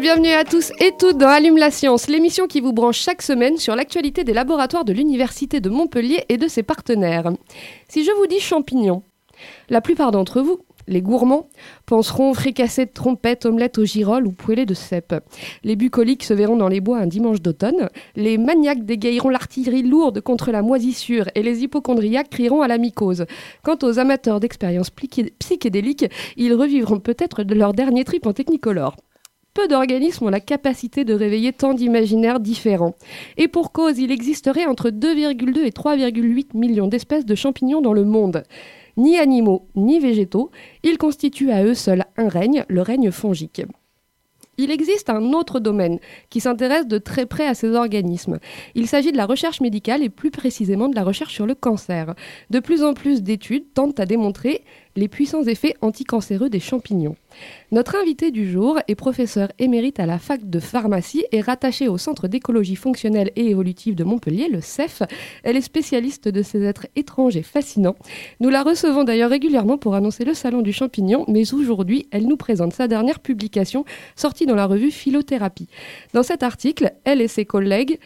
Bienvenue à tous et toutes dans Allume la science, l'émission qui vous branche chaque semaine sur l'actualité des laboratoires de l'Université de Montpellier et de ses partenaires. Si je vous dis champignons, la plupart d'entre vous, les gourmands, penseront fricassés de trompettes, omelettes au girolles ou poêlées de cèpes. Les bucoliques se verront dans les bois un dimanche d'automne. Les maniaques dégayeront l'artillerie lourde contre la moisissure et les hypochondriaques crieront à la mycose. Quant aux amateurs d'expériences psychédéliques, ils revivront peut-être leur dernier trip en technicolore. Peu d'organismes ont la capacité de réveiller tant d'imaginaires différents. Et pour cause, il existerait entre 2,2 et 3,8 millions d'espèces de champignons dans le monde. Ni animaux, ni végétaux, ils constituent à eux seuls un règne, le règne fongique. Il existe un autre domaine qui s'intéresse de très près à ces organismes. Il s'agit de la recherche médicale et plus précisément de la recherche sur le cancer. De plus en plus d'études tentent à démontrer les puissants effets anticancéreux des champignons. Notre invité du jour est professeur émérite à la fac de pharmacie et rattachée au Centre d'écologie fonctionnelle et évolutive de Montpellier, le CEF. Elle est spécialiste de ces êtres étranges et fascinants. Nous la recevons d'ailleurs régulièrement pour annoncer le salon du champignon, mais aujourd'hui, elle nous présente sa dernière publication sortie dans la revue Philothérapie. Dans cet article, elle et ses collègues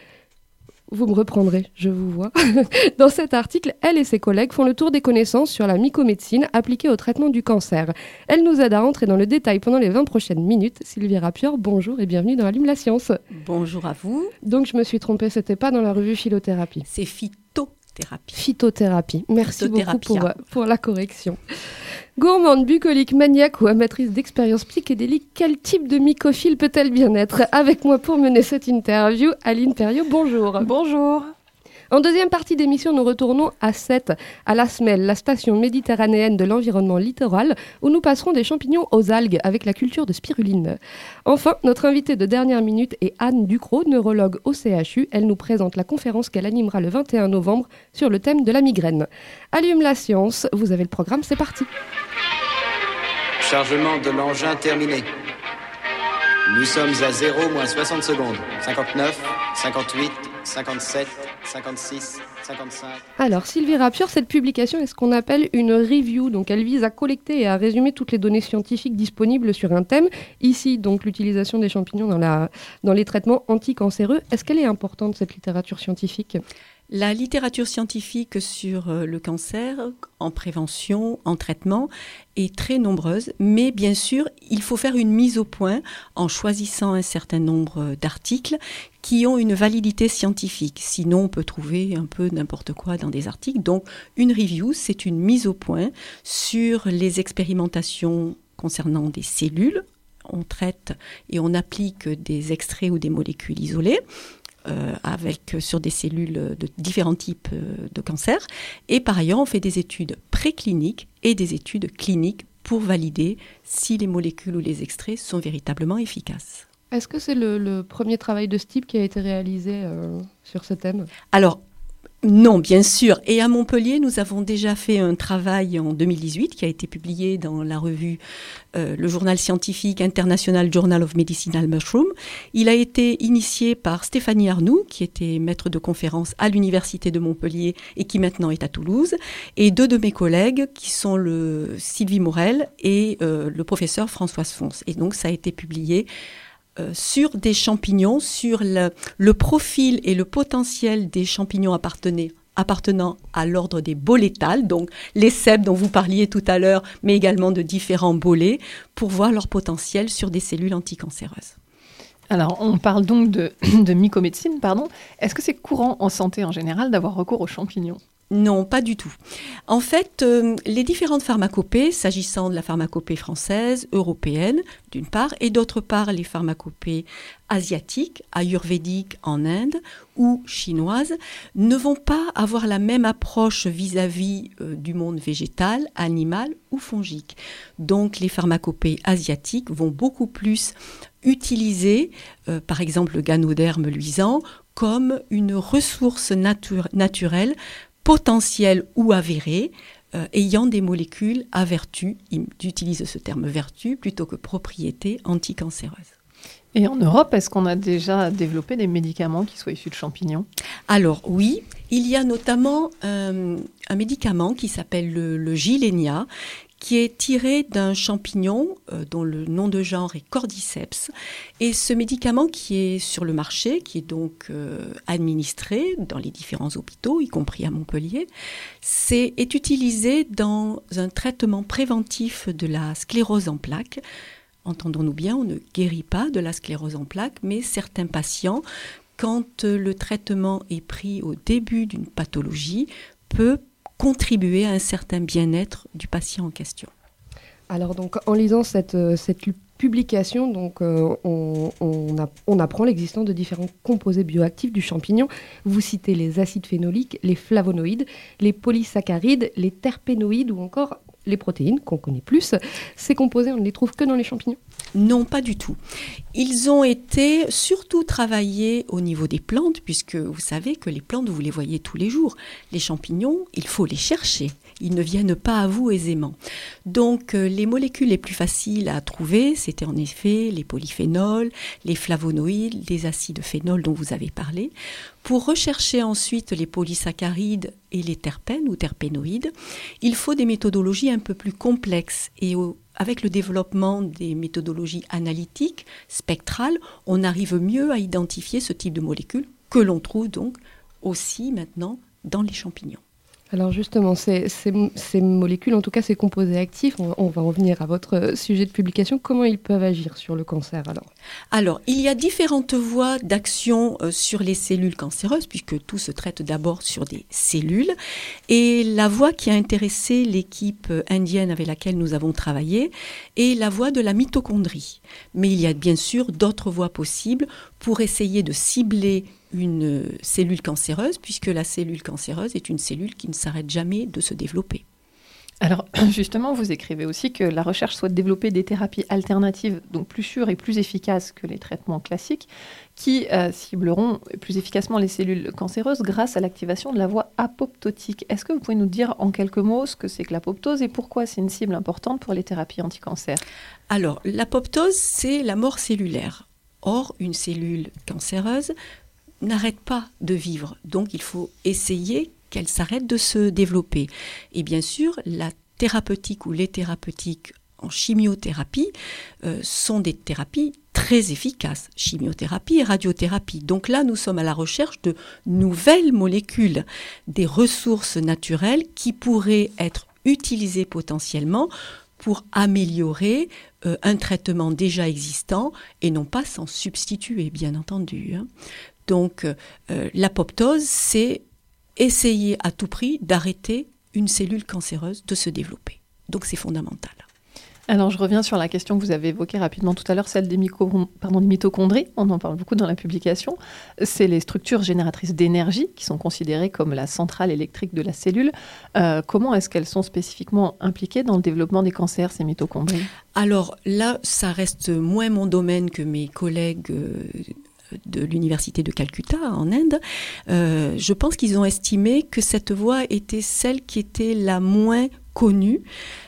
vous me reprendrez, je vous vois. Dans cet article, elle et ses collègues font le tour des connaissances sur la mycomédecine appliquée au traitement du cancer. Elle nous aide à rentrer dans le détail pendant les 20 prochaines minutes. Sylvie Rapior, bonjour et bienvenue dans Allume la science. Bonjour à vous. Donc je me suis trompée, c'était pas dans la revue Philothérapie. C'est phytothérapie. Phytothérapie. Merci beaucoup pour la correction. Gourmande, bucolique, maniaque ou amatrice d'expériences psychédéliques, quel type de mycophile peut-elle bien être? Avec moi pour mener cette interview, Aline Perriot, bonjour. Bonjour. En deuxième partie d'émission, nous retournons à Sète, à la SMEL, la station méditerranéenne de l'environnement littoral, où nous passerons des champignons aux algues avec la culture de spiruline. Enfin, notre invitée de dernière minute est Anne Ducrot, neurologue au CHU. Elle nous présente la conférence qu'elle animera le 21 novembre sur le thème de la migraine. Allume la science, vous avez le programme, c'est parti. Chargement de l'engin terminé. Nous sommes à 0 moins 60 secondes. 59, 58, 57, 56, 55. Alors, Sylvie Rapior, cette publication est ce qu'on appelle une review? Donc, elle vise à collecter et à résumer toutes les données scientifiques disponibles sur un thème. Ici, donc, l'utilisation des champignons dans les traitements anticancéreux. Est-ce qu'elle est importante, cette littérature scientifique? La littérature scientifique sur euh, le cancer, en prévention, en traitement, est très nombreuse, mais bien sûr, il faut faire une mise au point en choisissant un certain nombre euh, d'articles qui ont une validité scientifique. Sinon, on peut trouver un peu n'importe quoi dans des articles. Donc, une review, c'est une mise au point sur les expérimentations concernant des cellules. On traite et on applique des extraits ou des molécules isolées euh, avec sur des cellules de différents types euh, de cancer. Et par ailleurs, on fait des études précliniques et des études cliniques pour valider si les molécules ou les extraits sont véritablement efficaces. Est-ce que c'est le, le premier travail de ce type qui a été réalisé euh, sur ce thème? Alors, non, bien sûr. Et à Montpellier, nous avons déjà fait un travail en 2018 qui a été publié dans la revue, euh, le journal scientifique International Journal of Medicinal Mushroom. Il a été initié par Stéphanie Arnoux, qui était maître de conférence à l'Université de Montpellier et qui maintenant est à Toulouse, et deux de mes collègues qui sont le Sylvie Morel et euh, le professeur Françoise Fons. Et donc, ça a été publié euh, sur des champignons, sur le, profil et le potentiel des champignons appartenant à l'ordre des bolétales, donc les cèpes dont vous parliez tout à l'heure, mais également de différents bolets, pour voir leur potentiel sur des cellules anticancéreuses. Alors, on parle donc de, de mycomédecine, pardon. Est-ce que c'est courant en santé en général d'avoir recours aux champignons? Non, pas du tout. En fait, euh, les différentes pharmacopées, s'agissant de la pharmacopée française, européenne, d'une part, et d'autre part les pharmacopées asiatiques, ayurvédiques en Inde ou chinoises, ne vont pas avoir la même approche vis-à-vis euh, du monde végétal, animal ou fongique. Donc les pharmacopées asiatiques vont beaucoup plus utiliser, euh, par exemple le ganoderme luisant, comme une ressource naturelle potentiels ou avérés, euh, ayant des molécules à vertu, j'utilise ce terme vertu plutôt que propriété anticancéreuse. Et en Europe, est-ce qu'on a déjà développé des médicaments qui soient issus de champignons? Alors oui, il y a notamment euh, un médicament qui s'appelle le, le Gilenia, qui est tiré d'un champignon euh, dont le nom de genre est Cordyceps. Et ce médicament qui est sur le marché, qui est donc euh, administré dans les différents hôpitaux, y compris à Montpellier, c'est, est utilisé dans un traitement préventif de la sclérose en plaques. Entendons-nous bien, on ne guérit pas de la sclérose en plaques, mais certains patients, quand le traitement est pris au début d'une pathologie, peut contribuer à un certain bien-être du patient en question. Alors donc en lisant cette, euh, publication, euh, on, apprend l'existence de différents composés bioactifs du champignon. Vous citez les acides phénoliques, les flavonoïdes, les polysaccharides, les terpénoïdes ou encore les protéines qu'on connaît plus. Ces composés, on ne les trouve que dans les champignons Non, pas du tout. Ils ont été surtout travaillés au niveau des plantes, puisque vous savez que les plantes, vous les voyez tous les jours. Les champignons, il faut les chercher. Ils ne viennent pas à vous aisément. Donc euh, les molécules les plus faciles à trouver, c'était en effet les polyphénols, les flavonoïdes, les acides phénols dont vous avez parlé. Pour rechercher ensuite les polysaccharides et les terpènes ou terpénoïdes, il faut des méthodologies un peu plus complexes et avec le développement des méthodologies analytiques, spectrales, on arrive mieux à identifier ce type de molécules que l'on trouve donc aussi maintenant dans les champignons. Alors justement, ces, molécules, en tout cas ces composés actifs, on, va en venir à votre sujet de publication, comment ils peuvent agir sur le cancer alors? Alors, il y a différentes voies d'action euh, sur les cellules cancéreuses, puisque tout se traite d'abord sur des cellules. Et la voie qui a intéressé l'équipe indienne avec laquelle nous avons travaillé est la voie de la mitochondrie. Mais il y a bien sûr d'autres voies possibles pour essayer de cibler une cellule cancéreuse, puisque la cellule cancéreuse est une cellule qui ne s'arrête jamais de se développer. Alors justement, vous écrivez aussi que la recherche souhaite développer des thérapies alternatives, donc plus sûres et plus efficaces que les traitements classiques, qui euh, cibleront plus efficacement les cellules cancéreuses grâce à l'activation de la voie apoptotique. Est-ce que vous pouvez nous dire en quelques mots ce que c'est que l'apoptose et pourquoi c'est une cible importante pour les thérapies anticancer Alors, l'apoptose, c'est la mort cellulaire. Or, une cellule cancéreuse n'arrête pas de vivre. Donc il faut essayer qu'elle s'arrête de se développer. Et bien sûr, la thérapeutique ou les thérapeutiques en chimiothérapie euh, sont des thérapies très efficaces, chimiothérapie et radiothérapie. Donc là, nous sommes à la recherche de nouvelles molécules, des ressources naturelles qui pourraient être utilisées potentiellement pour améliorer euh, un traitement déjà existant et non pas s'en substituer, bien entendu. Hein. Donc euh, l'apoptose, c'est essayer à tout prix d'arrêter une cellule cancéreuse de se développer. Donc c'est fondamental. Alors je reviens sur la question que vous avez évoquée rapidement tout à l'heure, celle des, mitochondries. On en parle beaucoup dans la publication. C'est les structures génératrices d'énergie qui sont considérées comme la centrale électrique de la cellule. Euh, comment est-ce qu'elles sont spécifiquement impliquées dans le développement des cancers, ces mitochondries? Alors là, ça reste moins mon domaine que mes collègues. De l'université de Calcutta en Inde, euh, je pense qu'ils ont estimé que cette voie était celle qui était la moins connue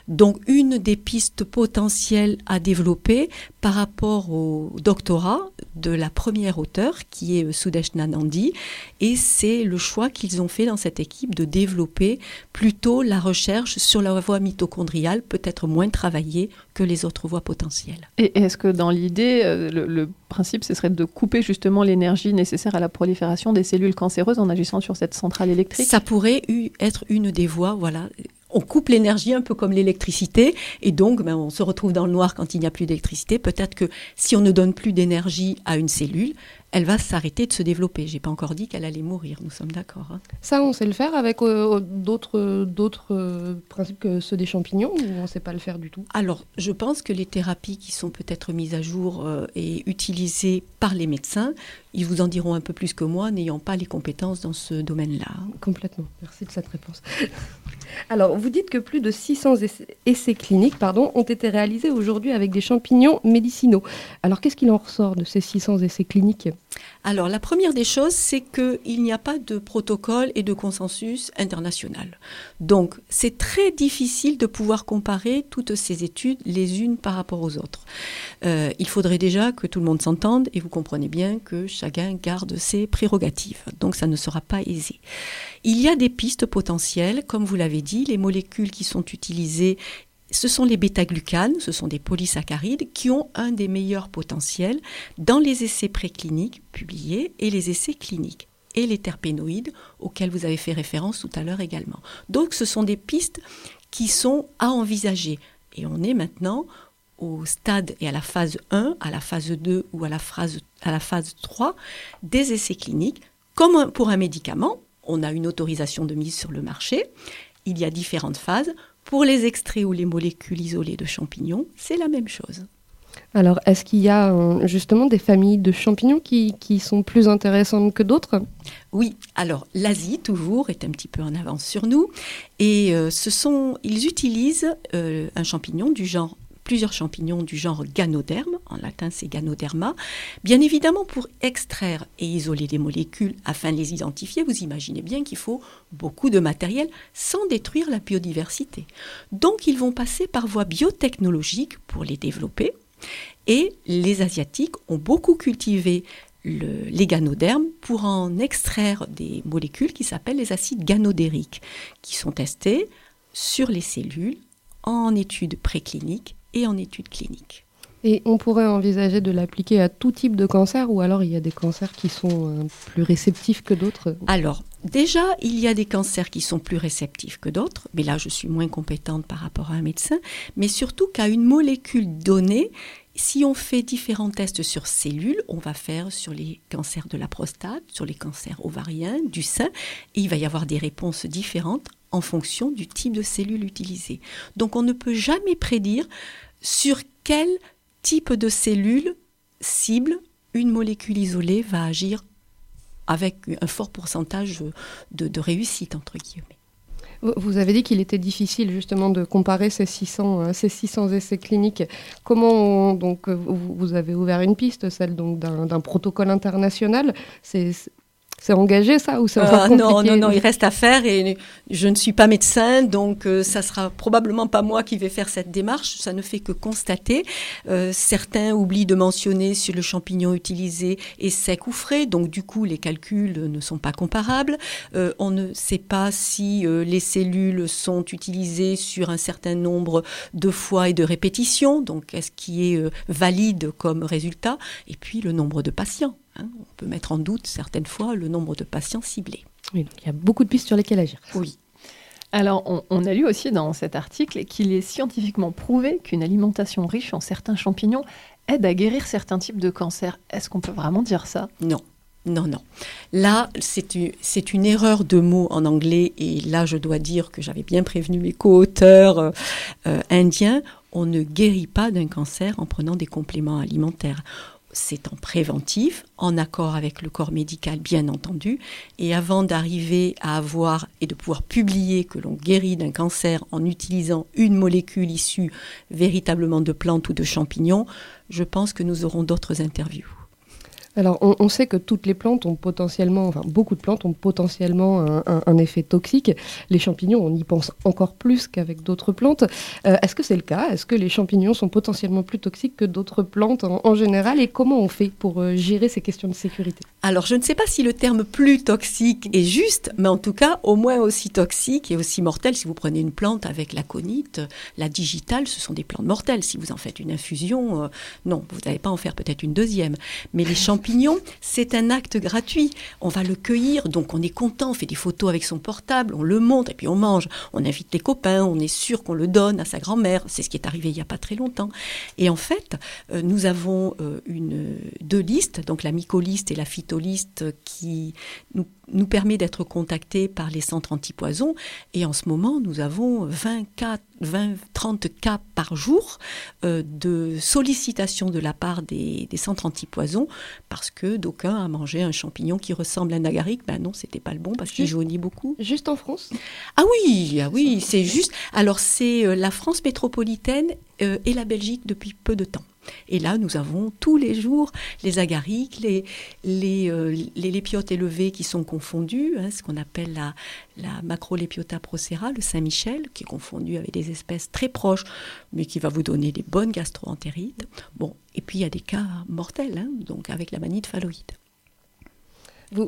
donc une des pistes potentielles à développer par rapport au doctorat de la première auteure qui est Sudesh Nanandi et c'est le choix qu'ils ont fait dans cette équipe de développer plutôt la recherche sur la voie mitochondriale peut-être moins travaillée que les autres voies potentielles. Et est-ce que dans l'idée, euh, le, principe, ce serait de couper justement l'énergie nécessaire à la prolifération des cellules cancéreuses en agissant sur cette centrale électrique? Ça pourrait être une des voies, voilà, on coupe l'énergie un peu comme l'électricité, et donc ben, on se retrouve dans le noir quand il n'y a plus d'électricité. Peut-être que si on ne donne plus d'énergie à une cellule, elle va s'arrêter de se développer. J'ai pas encore dit qu'elle allait mourir, nous sommes d'accord. hein. Ça, on sait le faire avec euh, d'autres d'autres euh, principes que ceux des champignons ou on ne sait pas le faire du tout? Alors, je pense que les thérapies qui sont peut-être mises à jour euh, et utilisées par les médecins, ils vous en diront un peu plus que moi, n'ayant pas les compétences dans ce domaine-là. Complètement. Merci de cette réponse. Alors, vous dites que plus de 600 essais, essais cliniques pardon, ont été réalisés aujourd'hui avec des champignons médicinaux. Alors, qu'est-ce qu'il en ressort de ces 600 essais cliniques? Alors, la première des choses, c'est qu'il n'y a pas de protocole et de consensus international. Donc, c'est très difficile de pouvoir comparer toutes ces études les unes par rapport aux autres. Euh, il faudrait déjà que tout le monde s'entende et vous comprenez bien que chacun garde ses prérogatives. Donc, ça ne sera pas aisé. Il y a des pistes potentielles, comme vous l'avez dit, les molécules qui sont utilisées ce sont les bêta-glucanes, ce sont des polysaccharides qui ont un des meilleurs potentiels dans les essais précliniques publiés et les essais cliniques et les terpénoïdes auxquels vous avez fait référence tout à l'heure également. Donc ce sont des pistes qui sont à envisager et on est maintenant au stade et à la phase 1, à la phase 2 ou à la phase, à la phase 3 des essais cliniques. Comme pour un médicament, on a une autorisation de mise sur le marché. Il y a différentes phases. Pour les extraits ou les molécules isolées de champignons, c'est la même chose. Alors, est-ce qu'il y a euh, justement des familles de champignons qui, qui sont plus intéressantes que d'autres? Oui, alors l'Asie toujours est un petit peu en avance sur nous et euh, ce sont ils utilisent euh, un champignon du genre plusieurs champignons du genre Ganoderme, en latin c'est Ganoderma, bien évidemment pour extraire et isoler les molécules afin de les identifier, vous imaginez bien qu'il faut beaucoup de matériel sans détruire la biodiversité. Donc ils vont passer par voie biotechnologique pour les développer et les Asiatiques ont beaucoup cultivé le- les ganodermes pour en extraire des molécules qui s'appellent les acides ganodériques, qui sont testés sur les cellules en études précliniques et en études cliniques. Et on pourrait envisager de l'appliquer à tout type de cancer ou alors il y a des cancers qui sont euh, plus réceptifs que d'autres? Alors, déjà, il y a des cancers qui sont plus réceptifs que d'autres, mais là, je suis moins compétente par rapport à un médecin, mais surtout qu'à une molécule donnée, si on fait différents tests sur cellules, on va faire sur les cancers de la prostate, sur les cancers ovariens, du sein, et il va y avoir des réponses différentes en fonction du type de cellule utilisée. Donc on ne peut jamais prédire sur quel type de cellule cible une molécule isolée va agir avec un fort pourcentage de, réussite, entre guillemets. Vous- avez dit qu'il était difficile justement de comparer ces 600, euh, ces 600 essais cliniques. Comment on- donc vous, avez ouvert une piste, celle d'un protocole international? C'est engagé ça ou c'est encore Ah, compliqué non, non, non, il reste à faire et je ne suis pas médecin, donc euh, ça sera probablement pas moi qui vais faire cette démarche. Ça ne fait que constater. Euh, certains oublient de mentionner si le champignon utilisé est sec ou frais, donc du coup les calculs ne sont pas comparables. Euh, on ne sait pas si euh, les cellules sont utilisées sur un certain nombre de fois et de répétitions, donc est-ce qui est euh, valide comme résultat, et puis le nombre de patients. Hein. On peut mettre en doute certaines fois le nombre de patients ciblés. Oui, donc il y a beaucoup de pistes sur lesquelles agir. Oui. Alors, on, on a lu aussi dans cet article qu'il est scientifiquement prouvé qu'une alimentation riche en certains champignons aide à guérir certains types de cancers. Est-ce qu'on peut vraiment dire ça? Non. Non, non. Là, c'est une, c'est une erreur de mots en anglais, et là, je dois dire que j'avais bien prévenu mes co-auteurs euh, euh, indiens. On ne guérit pas d'un cancer en prenant des compléments alimentaires. C'est en préventif, en accord avec le corps médical, bien entendu. Et avant d'arriver à avoir et de pouvoir publier que l'on guérit d'un cancer en utilisant une molécule issue véritablement de plantes ou de champignons, je pense que nous aurons d'autres interviews. Alors, on, on sait que toutes les plantes ont potentiellement, enfin beaucoup de plantes ont potentiellement un, un- un effet toxique. Les champignons, on y pense encore plus qu'avec d'autres plantes. Euh, Est-ce que c'est le cas? Est-ce que les champignons sont potentiellement plus toxiques que d'autres plantes en, en général? Et comment on fait pour euh, gérer ces questions de sécurité? Alors, je ne sais pas si le terme plus toxique est juste, mais en tout cas, au moins aussi toxique et aussi mortel. Si vous prenez une plante avec la conite, la digitale, ce sont des plantes mortelles. Si vous en faites une infusion, euh, non, vous n'allez pas en faire peut-être une deuxième. Mais les champignons c'est un acte gratuit. On va le cueillir, donc on est content, on fait des photos avec son portable, on le montre et puis on mange. On invite les copains, on est sûr qu'on le donne à sa grand-mère. C'est ce qui est arrivé il n'y a pas très longtemps. Et en fait, euh, nous avons euh, deux listes, donc la mycoliste et la phytoliste, qui nous nous permet d'être contactés par les centres antipoison. Et en ce moment, nous avons 20 cas, 20, 30 cas par jour euh, de sollicitation de la part des, des centres antipoison parce que d'aucuns a mangé un champignon qui ressemble à un agaric. Ben non, c'était pas le bon parce qu'il jaunit beaucoup. Juste en France? Ah oui, ah oui, c'est juste. Alors c'est euh, la France métropolitaine euh, et la Belgique depuis peu de temps. Et là, nous avons tous les jours les agariques, les, les, euh, les lépiotes élevées qui sont confondues, hein, ce qu'on appelle la, la Macrolepiota procera, le Saint-Michel, qui est confondu avec des espèces très proches, mais qui va vous donner des bonnes gastroentérites. Bon, et puis il y a des cas mortels, hein, donc avec la manite phalloïde. Vous,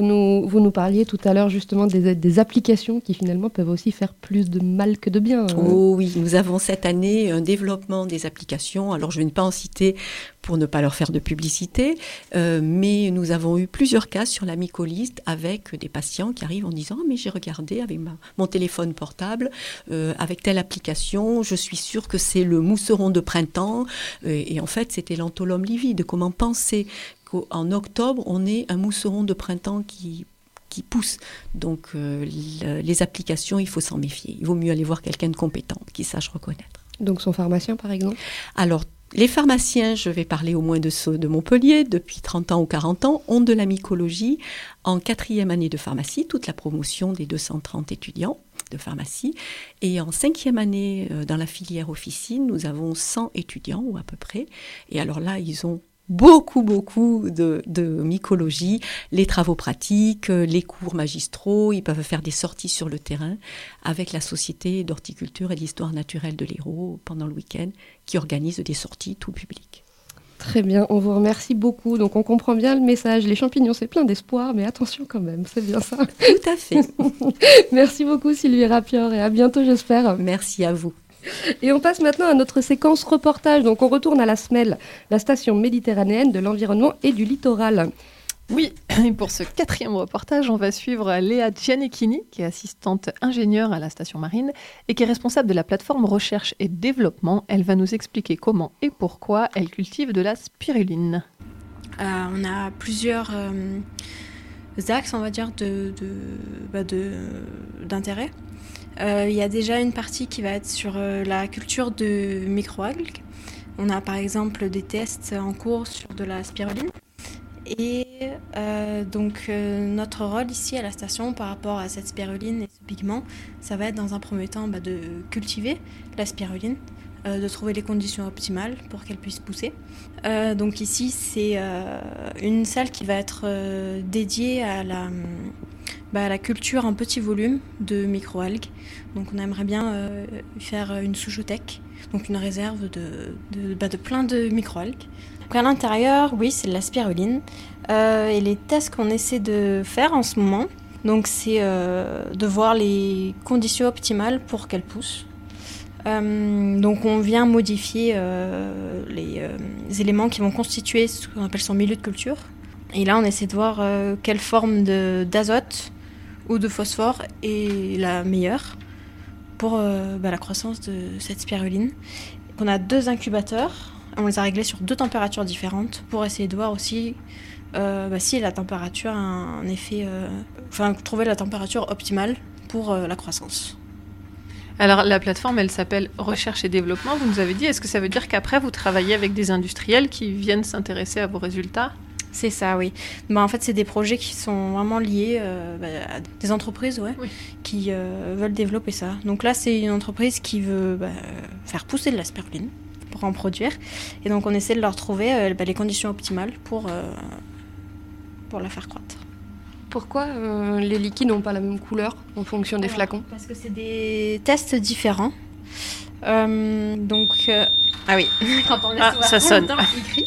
nous, parliez tout à l'heure justement des, applications qui finalement peuvent aussi faire plus de mal que de bien. Oh oui, nous avons cette année un développement des applications. Alors je ne vais pas en citer pour ne pas leur faire de publicité, euh, mais nous avons eu plusieurs cas sur la mycoliste avec des patients qui arrivent en disant oh, mais j'ai regardé avec mon téléphone portable euh, avec telle application, je suis sûre que c'est le mousseron de printemps et, en fait c'était l'antholome livide. Comment penser qu'en octobre, on ait un mousseron de printemps qui, qui pousse. Donc euh, le, les applications, il faut s'en méfier. Il vaut mieux aller voir quelqu'un de compétent, qui sache reconnaître. Donc son pharmacien, par exemple? Alors, les pharmaciens, je vais parler au moins de ceux de Montpellier, depuis 30 ans ou 40 ans, ont de la mycologie en quatrième année de pharmacie, toute la promotion des 230 étudiants de pharmacie. Et en cinquième année, euh, dans la filière officine, nous avons 100 étudiants, ou à peu près. Et alors là, ils ont beaucoup, beaucoup de, de, mycologie, les travaux pratiques, les cours magistraux, ils peuvent faire des sorties sur le terrain avec la Société d'horticulture et d'histoire naturelle de l'Hérault pendant le week-end qui organise des sorties tout public. Très bien, on vous remercie beaucoup. Donc on comprend bien le message. Les champignons, c'est plein d'espoir, mais attention quand même, c'est bien ça. Tout à fait. Merci beaucoup Sylvie Rapior et à bientôt j'espère. Merci à vous. Et on passe maintenant à notre séquence reportage. Donc on retourne à la SMEL, la station méditerranéenne de l'environnement et du littoral. Oui, et pour ce quatrième reportage, on va suivre Léa Gianecchini, qui est assistante ingénieure à la station marine et qui est responsable de la plateforme recherche et développement. Elle va nous expliquer comment et pourquoi elle cultive de la spiruline. Euh, on a plusieurs euh, axes, on va dire, de, de, bah d'intérêt. Euh, il y a déjà une partie qui va être sur euh, la culture de microalgues. On a par exemple des tests en cours sur de la spiruline. Et euh, donc notre rôle ici à la station par rapport à cette spiruline et ce pigment, ça va être dans un premier temps bah, de cultiver la spiruline, de trouver les conditions optimales pour qu'elle puisse pousser. Donc ici c'est une salle qui va être dédiée à la, bah, la culture en petit volume de microalgues. Donc on aimerait bien faire une souchothèque, donc une réserve de, de, bah, de plein de microalgues. Donc à l'intérieur, oui, c'est de la spiruline. Euh, et les tests qu'on essaie de faire en ce moment, donc c'est euh, de voir les conditions optimales pour qu'elle pousse. Euh, donc on vient modifier euh, les, les, éléments qui vont constituer ce qu'on appelle son milieu de culture. Et là on essaie de voir quelle forme d'azote ou de phosphore est la meilleure pour bah, la croissance de cette spiruline. On a deux incubateurs on les a réglés sur deux températures différentes pour essayer de voir aussi euh, bah, si la température a un effet. Euh, enfin, trouver la température optimale pour euh, la croissance. Alors, la plateforme, elle s'appelle Recherche et Développement, vous nous avez dit. Est-ce que ça veut dire qu'après, vous travaillez avec des industriels qui viennent s'intéresser à vos résultats? C'est ça, oui. Bah, en fait, c'est des projets qui sont vraiment liés euh, bah, à des entreprises ouais, oui. qui euh, veulent développer ça. Donc là, c'est une entreprise qui veut bah, faire pousser de la spiruline pour en produire. Et donc, on essaie de leur trouver euh, les conditions optimales pour, pour la faire croître. Pourquoi euh, les liquides n'ont pas la même couleur en fonction des Alors, flacons? Parce que c'est des tests différents. Euh, donc, euh, ah oui, quand on laisse ah, ça sonne. Temps, il crie.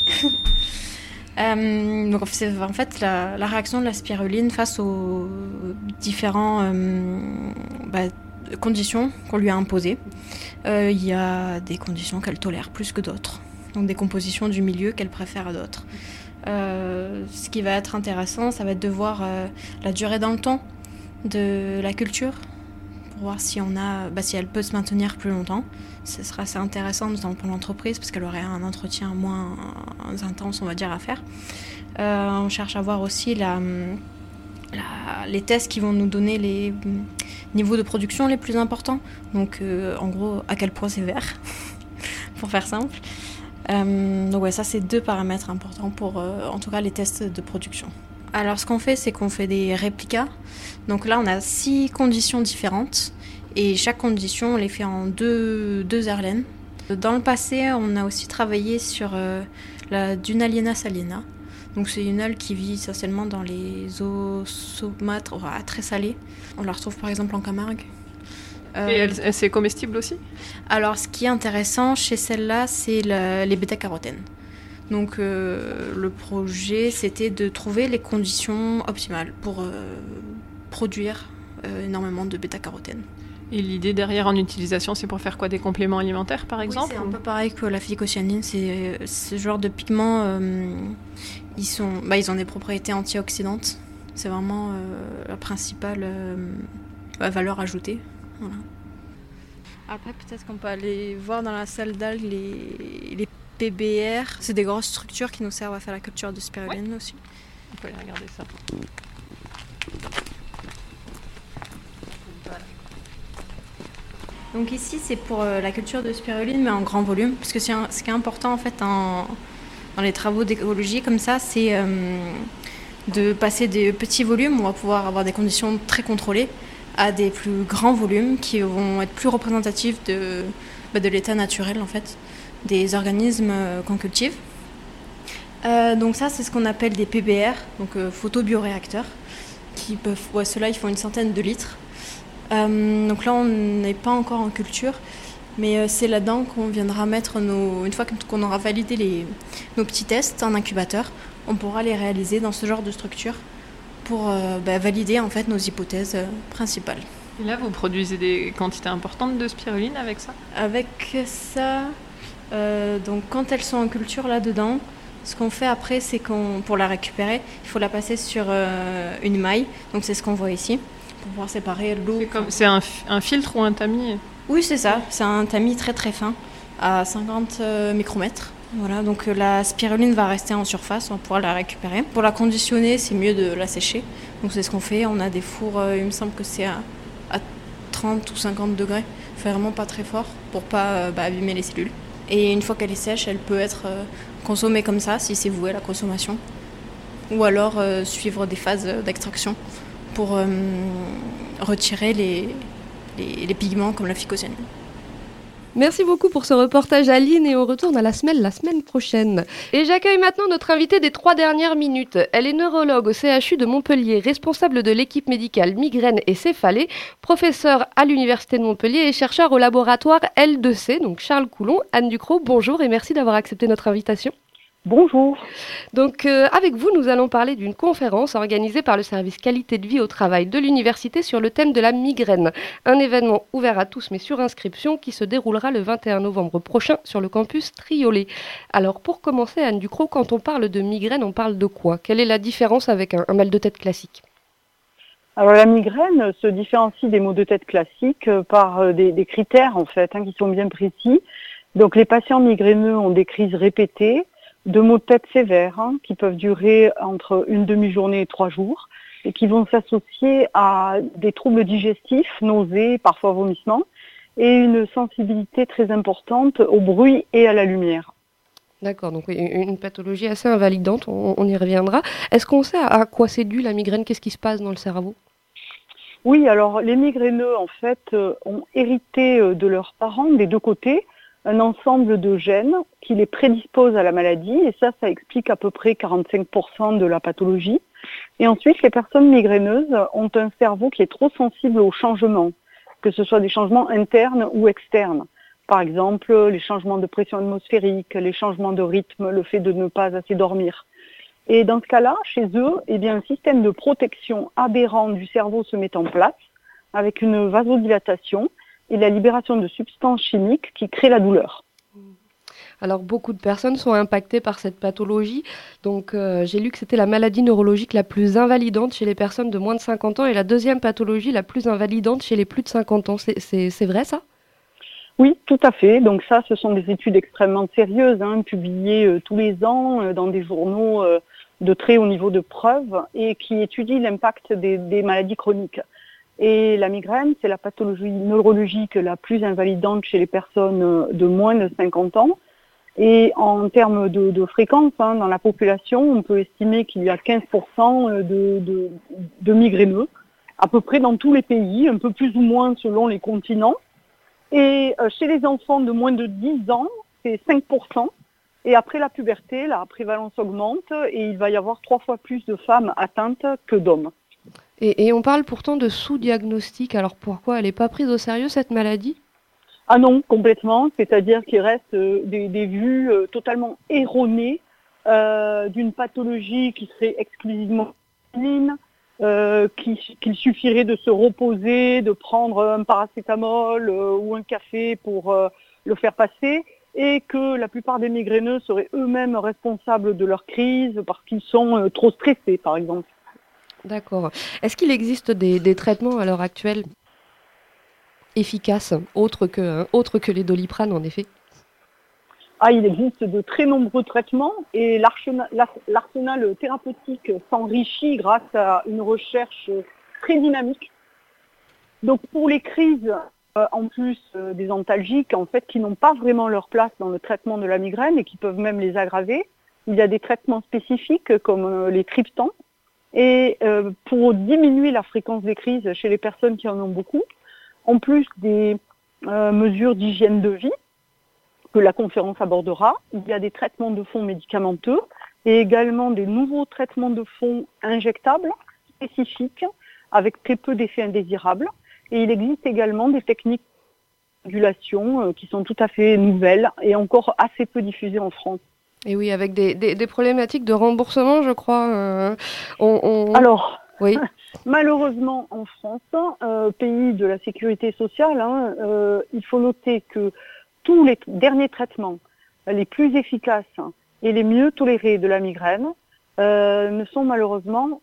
Euh, donc c'est en fait la, réaction de la spiruline face aux différents bah, conditions qu'on lui a imposées. Il y a des conditions qu'elle tolère plus que d'autres, donc des compositions du milieu qu'elle préfère à d'autres. Euh, ce qui va être intéressant, ça va être de voir euh, la durée dans le temps de la culture, voir si, on a, bah, si elle peut se maintenir plus longtemps. Ce sera assez intéressant, notamment pour l'entreprise, parce qu'elle aurait un entretien moins intense, on va dire, à faire. Euh, on cherche à voir aussi la, les tests qui vont nous donner les niveaux de production les plus importants. Donc, euh, en gros, à quel point c'est vert, pour faire simple. Euh, donc, ouais, ça, c'est deux paramètres importants pour, en tout cas, les tests de production. Alors, ce qu'on fait, c'est qu'on fait des réplicas. Donc là, on a six conditions différentes. Et chaque condition, on les fait en deux, deux. Dans le passé, on a aussi travaillé sur euh, la Dunaliena salina. Donc c'est une algue qui vit essentiellement dans les eaux saumâtres, très salées. On la retrouve par exemple en Camargue. Euh, Et elle, elle- c'est comestible aussi? Alors, ce qui est intéressant chez celle-là, c'est le- les bêta-carotènes. Donc, euh, le projet, c'était de trouver les conditions optimales pour euh, produire euh, énormément de bêta-carotènes. Et l'idée derrière en utilisation, c'est pour faire quoi? Des compléments alimentaires par exemple c'est un peu pareil que la phycocyanine. C'est ce genre de pigments, euh, ils, sont, bah, ils ont des propriétés antioxydantes. C'est vraiment euh, la principale valeur ajoutée. Voilà. Après, peut-être qu'on peut aller voir dans la salle d'algues les, les PBR. C'est des grosses structures qui nous servent à faire la culture de spiruline aussi. On peut aller regarder ça. Donc ici, c'est pour euh, la culture de spiruline, mais en grand volume. Parce que un- ce qui est important, en fait, en- dans les travaux d'écologie comme ça, c'est euh, de passer des petits volumes, on va pouvoir avoir des conditions très contrôlées, à des plus grands volumes qui vont être plus représentatifs de, bah, de l'état naturel, en fait, des organismes euh, qu'on cultive. Euh, donc ça, c'est ce qu'on appelle des PBR, donc euh, photobioréacteurs, qui peuvent, ouais, ceux-là, ils font une centaine de litres. Euh, donc là, on n'est pas encore en culture, mais c'est là-dedans qu'on viendra mettre nos. Une fois qu'on aura validé les, nos petits tests en incubateur, on pourra les réaliser dans ce genre de structure pour bah, valider en fait nos hypothèses principales. Et là, vous produisez des quantités importantes de spiruline avec ça? Avec ça, euh, donc quand elles sont en culture là-dedans, ce qu'on fait après, c'est qu'on, pour la récupérer, il faut la passer sur euh, une maille. Donc c'est ce qu'on voit ici, pour pouvoir séparer l'eau. C'est comme- C'est un, un filtre ou un tamis? Oui, c'est ça. C'est un tamis très très fin, à 50 euh, micromètres. Voilà, donc la spiruline va rester en surface, on pouvoir la récupérer. Pour la conditionner, c'est mieux de la sécher. Donc c'est ce qu'on fait. On a des fours, il me semble que c'est à, à 30 ou 50 degrés. Fait vraiment pas très fort pour pas bah, abîmer les cellules. Et une fois qu'elle est sèche, elle peut être euh, consommée comme ça, si c'est voué à la consommation. Ou alors euh, suivre des phases euh, d'extraction pour retirer les pigments comme la phycocyanine. Merci beaucoup pour ce reportage Aline et on retourne à la semaine la semaine prochaine. Et j'accueille maintenant notre invitée des trois dernières minutes. Elle est neurologue au CHU de Montpellier, responsable de l'équipe médicale migraine et céphalée, professeure à l'Université de Montpellier et chercheur au laboratoire L2C, donc Charles Coulon. Anne Ducrot, bonjour et merci d'avoir accepté notre invitation. Bonjour. Donc, euh, avec vous, nous allons parler d'une conférence organisée par le service qualité de vie au travail de l'université sur le thème de la migraine. Un événement ouvert à tous mais sur inscription qui se déroulera le 21 novembre prochain sur le campus Triolet. Alors, pour commencer, Anne Ducrot, quand on parle de migraine, on parle de quoi? Quelle est la différence avec un, un mal de tête classique? Alors la migraine se différencie des maux de tête classiques euh, par euh, des, des critères en fait hein, qui sont bien précis. Donc les patients migraineux ont des crises répétées, de maux de tête sévères hein, qui peuvent durer entre une demi-journée et trois jours et qui vont s'associer à des troubles digestifs, nausées, parfois vomissements et une sensibilité très importante au bruit et à la lumière. D'accord, donc une pathologie assez invalidante, on, on y reviendra. Est-ce qu'on sait à, à quoi c'est dû la migraine? Qu'est-ce qui se passe dans le cerveau? Oui, alors les migraineux, en fait, euh, ont hérité euh, de leurs parents, des deux côtés, un ensemble de gènes qui les prédisposent à la maladie, et ça, ça explique à peu près 45% de la pathologie. Et ensuite, les personnes migraineuses ont un cerveau qui est trop sensible aux changements, que ce soit des changements internes ou externes. Par exemple, les changements de pression atmosphérique, les changements de rythme, le fait de ne pas assez dormir. Et dans ce cas-là, chez eux, eh bien, un système de protection aberrant du cerveau se met en place avec une vasodilatation et la libération de substances chimiques qui créent la douleur. Alors beaucoup de personnes sont impactées par cette pathologie. Donc euh, j'ai lu que c'était la maladie neurologique la plus invalidante chez les personnes de moins de 50 ans et la deuxième pathologie la plus invalidante chez les plus de 50 ans. C'est vrai ça? Oui, tout à fait. Donc ça, ce sont des études extrêmement sérieuses, hein, publiées euh, tous les ans euh, dans des journaux de très haut niveau de preuves et qui étudient l'impact des, des, maladies chroniques. Et la migraine, c'est la pathologie neurologique la plus invalidante chez les personnes de moins de 50 ans. Et en termes de, fréquence, hein, dans la population, on peut estimer qu'il y a 15% de, de, de migraineux, à peu près dans tous les pays, un peu plus ou moins selon les continents. Et euh, chez les enfants de moins de 10 ans, c'est 5%. Et après la puberté, la prévalence augmente et il va y avoir trois fois plus de femmes atteintes que d'hommes. Et, on parle pourtant de sous-diagnostic. Alors pourquoi elle n'est pas prise au sérieux cette maladie? Ah non, complètement. C'est-à-dire qu'il reste euh, des, vues euh, totalement erronées euh, d'une pathologie qui serait exclusivement féminine, qu'il suffirait de se reposer, de prendre un paracétamol ou un café pour le faire passer, et que la plupart des migraineux seraient eux-mêmes responsables de leur crise parce qu'ils sont trop stressés, par exemple. D'accord. Est-ce qu'il existe des, traitements à l'heure actuelle efficaces, autres que, que les doliprane en effet? Ah, il existe de très nombreux traitements et l'arsenal thérapeutique s'enrichit grâce à une recherche très dynamique. Donc pour les crises, euh, en plus euh, des antalgiques, en fait, qui n'ont pas vraiment leur place dans le traitement de la migraine et qui peuvent même les aggraver, il y a des traitements spécifiques comme euh, les triptans. Et euh, pour diminuer la fréquence des crises chez les personnes qui en ont beaucoup, en plus des euh, mesures d'hygiène de vie, que la conférence abordera. Il y a des traitements de fond médicamenteux et également des nouveaux traitements de fond injectables spécifiques avec très peu d'effets indésirables. Et il existe également des techniques de modulation euh, qui sont tout à fait nouvelles et encore assez peu diffusées en France. Et oui, avec des, des, des problématiques de remboursement, je crois. Euh, on, on... Alors, oui. malheureusement, en France, euh, pays de la sécurité sociale, hein, euh, il faut noter que tous les derniers traitements les plus efficaces et les mieux tolérés de la migraine ne sont malheureusement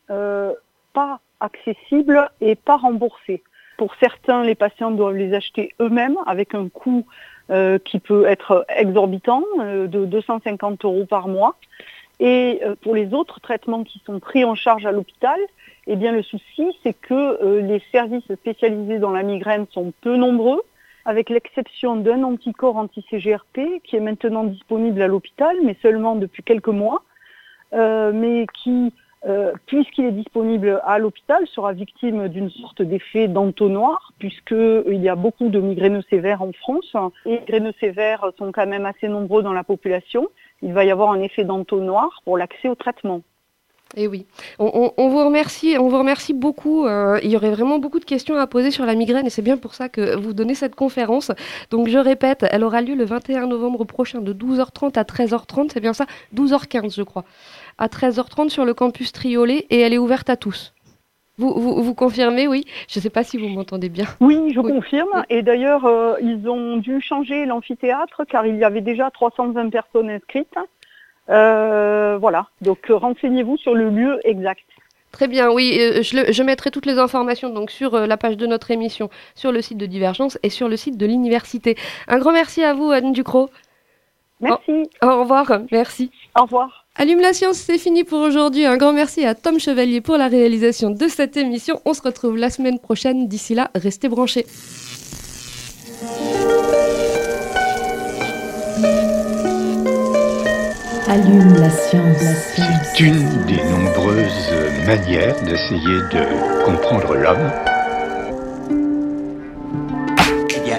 pas accessibles et pas remboursés. Pour certains, les patients doivent les acheter eux-mêmes avec un coût euh, qui peut être exorbitant euh, de 250 euros par mois. Et euh, pour les autres traitements qui sont pris en charge à l'hôpital, eh bien le souci c'est que euh, les services spécialisés dans la migraine sont peu nombreux avec l'exception d'un anticorps anti-CGRP qui est maintenant disponible à l'hôpital, mais seulement depuis quelques mois, euh, mais qui, euh, puisqu'il est disponible à l'hôpital, sera victime d'une sorte d'effet d'entonnoir, puisqu'il y a beaucoup de migraineux sévères en France, les migraineux sévères sont quand même assez nombreux dans la population. Il va y avoir un effet d'entonnoir pour l'accès au traitement. Et oui, on, on, on, vous remercie, on vous remercie beaucoup. Euh, il y aurait vraiment beaucoup de questions à poser sur la migraine et c'est bien pour ça que vous donnez cette conférence. Donc je répète, elle aura lieu le 21 novembre prochain de 12h30 à 13h30, c'est bien ça? 12h15 je crois. À 13h30 sur le campus Triolet et elle est ouverte à tous. Vous, vous, vous confirmez, oui? Je ne sais pas si vous m'entendez bien. Oui, je oui. confirme. Et d'ailleurs, euh, ils ont dû changer l'amphithéâtre car il y avait déjà 320 personnes inscrites. Euh, voilà, donc euh, renseignez-vous sur le lieu exact. Très bien, oui, je, mettrai toutes les informations donc sur la page de notre émission, sur le site de Divergence et sur le site de l'université. Un grand merci à vous, Anne Ducrot. Merci. Au, au revoir, merci. Au revoir. Allume la science, c'est fini pour aujourd'hui. Un grand merci à Tom Chevalier pour la réalisation de cette émission. On se retrouve la semaine prochaine. D'ici là, restez branchés. Allume la science. C'est une des nombreuses manières d'essayer de comprendre l'homme.